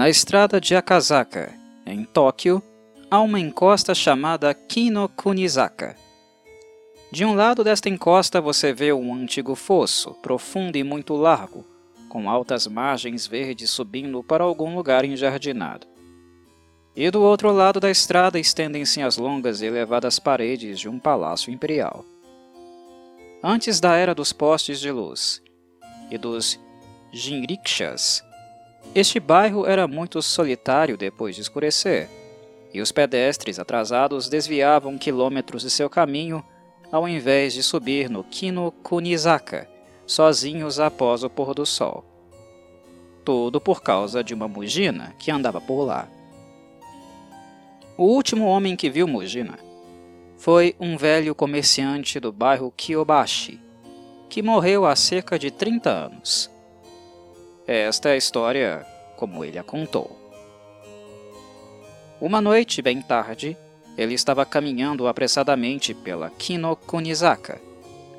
Na estrada de Akazaka, em Tóquio, há uma encosta chamada Kinokunizaka. De um lado desta encosta você vê um antigo fosso, profundo e muito largo, com altas margens verdes subindo para algum lugar enjardinado. E do outro lado da estrada estendem-se as longas e elevadas paredes de um palácio imperial. Antes da era dos postes de luz e dos jinrikshas, este bairro era muito solitário depois de escurecer, e os pedestres atrasados desviavam quilômetros de seu caminho ao invés de subir no Kino Kunizaka, sozinhos após o pôr do sol. Tudo por causa de uma Mugina que andava por lá. O último homem que viu Mugina foi um velho comerciante do bairro Kiyobashi, que morreu há cerca de 30 anos. Esta é a história como ele a contou. Uma noite, bem tarde, ele estava caminhando apressadamente pela Kinokunizaka,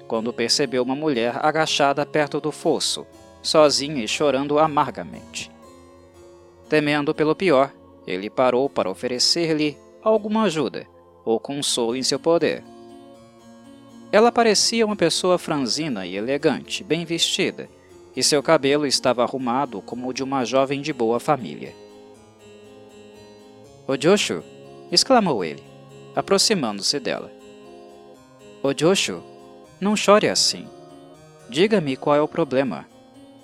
quando percebeu uma mulher agachada perto do fosso, sozinha e chorando amargamente. Temendo pelo pior, ele parou para oferecer-lhe alguma ajuda ou consolo em seu poder. Ela parecia uma pessoa franzina e elegante, bem vestida, e seu cabelo estava arrumado como o de uma jovem de boa família. Ojoshu! exclamou ele, aproximando-se dela. Ojoshu, não chore assim. Diga-me qual é o problema,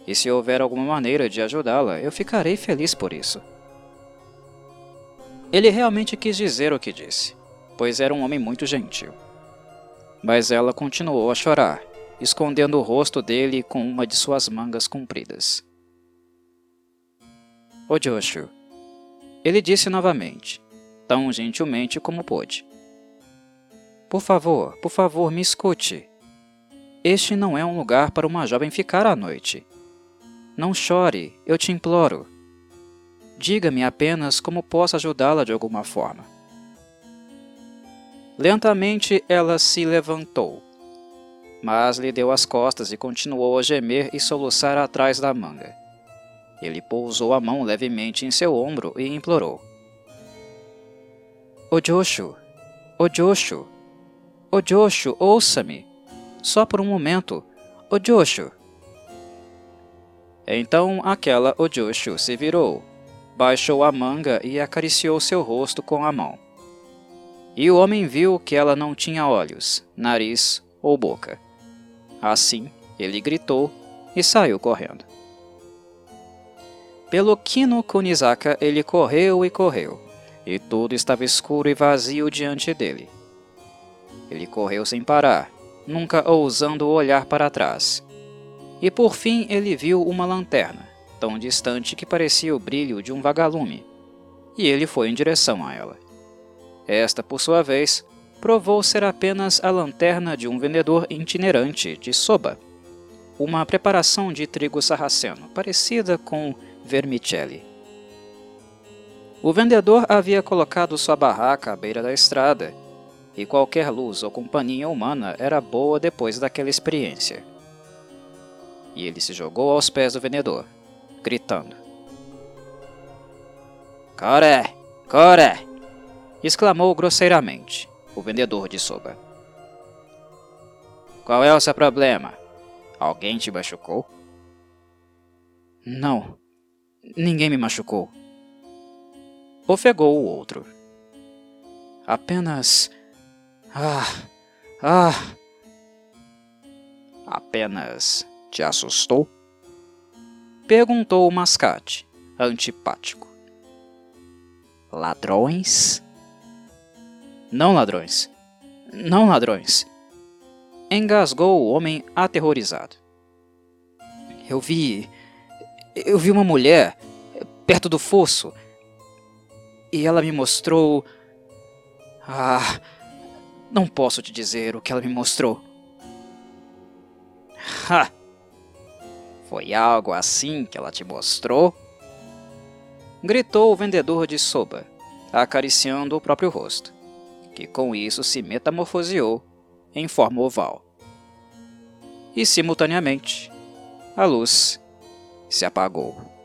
e se houver alguma maneira de ajudá-la, eu ficarei feliz por isso. Ele realmente quis dizer o que disse, pois era um homem muito gentil. Mas ela continuou a chorar, escondendo o rosto dele com uma de suas mangas compridas. Ojoshu, ele disse novamente, tão gentilmente como pôde. Por favor, por favor, me escute. Este não é um lugar para uma jovem ficar à noite. Não chore, eu te imploro. Diga-me apenas como posso ajudá-la de alguma forma. Lentamente ela se levantou, mas lhe deu as costas e continuou a gemer e soluçar atrás da manga. Ele pousou a mão levemente em seu ombro e implorou. Ojoshu, Ojoshu, Ojoshu, ouça-me. Só por um momento. Ojoshu. Então aquela Ojoshu se virou, baixou a manga e acariciou seu rosto com a mão. E o homem viu que ela não tinha olhos, nariz ou boca. Assim, ele gritou e saiu correndo. Pelo Kino Kunizaka ele correu e correu, e tudo estava escuro e vazio diante dele. Ele correu sem parar, nunca ousando olhar para trás. E por fim ele viu uma lanterna, tão distante que parecia o brilho de um vagalume, e ele foi em direção a ela. Esta, por sua vez, provou ser apenas a lanterna de um vendedor itinerante de soba, uma preparação de trigo sarraceno, parecida com vermicelli. O vendedor havia colocado sua barraca à beira da estrada, e qualquer luz ou companhia humana era boa depois daquela experiência. E ele se jogou aos pés do vendedor, gritando. Coré! Coré! exclamou grosseiramente o vendedor de soba. Qual é o seu problema? Alguém te machucou? Não, ninguém me machucou, ofegou o outro. Apenas. Ah. Ah. Apenas te assustou? Perguntou o mascate, antipático. Ladrões? Não ladrões. Não ladrões. Engasgou o homem aterrorizado. Eu vi. Eu vi uma mulher perto do fosso e ela me mostrou. Ah, não posso te dizer o que ela me mostrou. Ha! Foi algo assim que ela te mostrou? Gritou o vendedor de soba, acariciando o próprio rosto, que com isso se metamorfoseou em forma oval. E simultaneamente, a luz se apagou.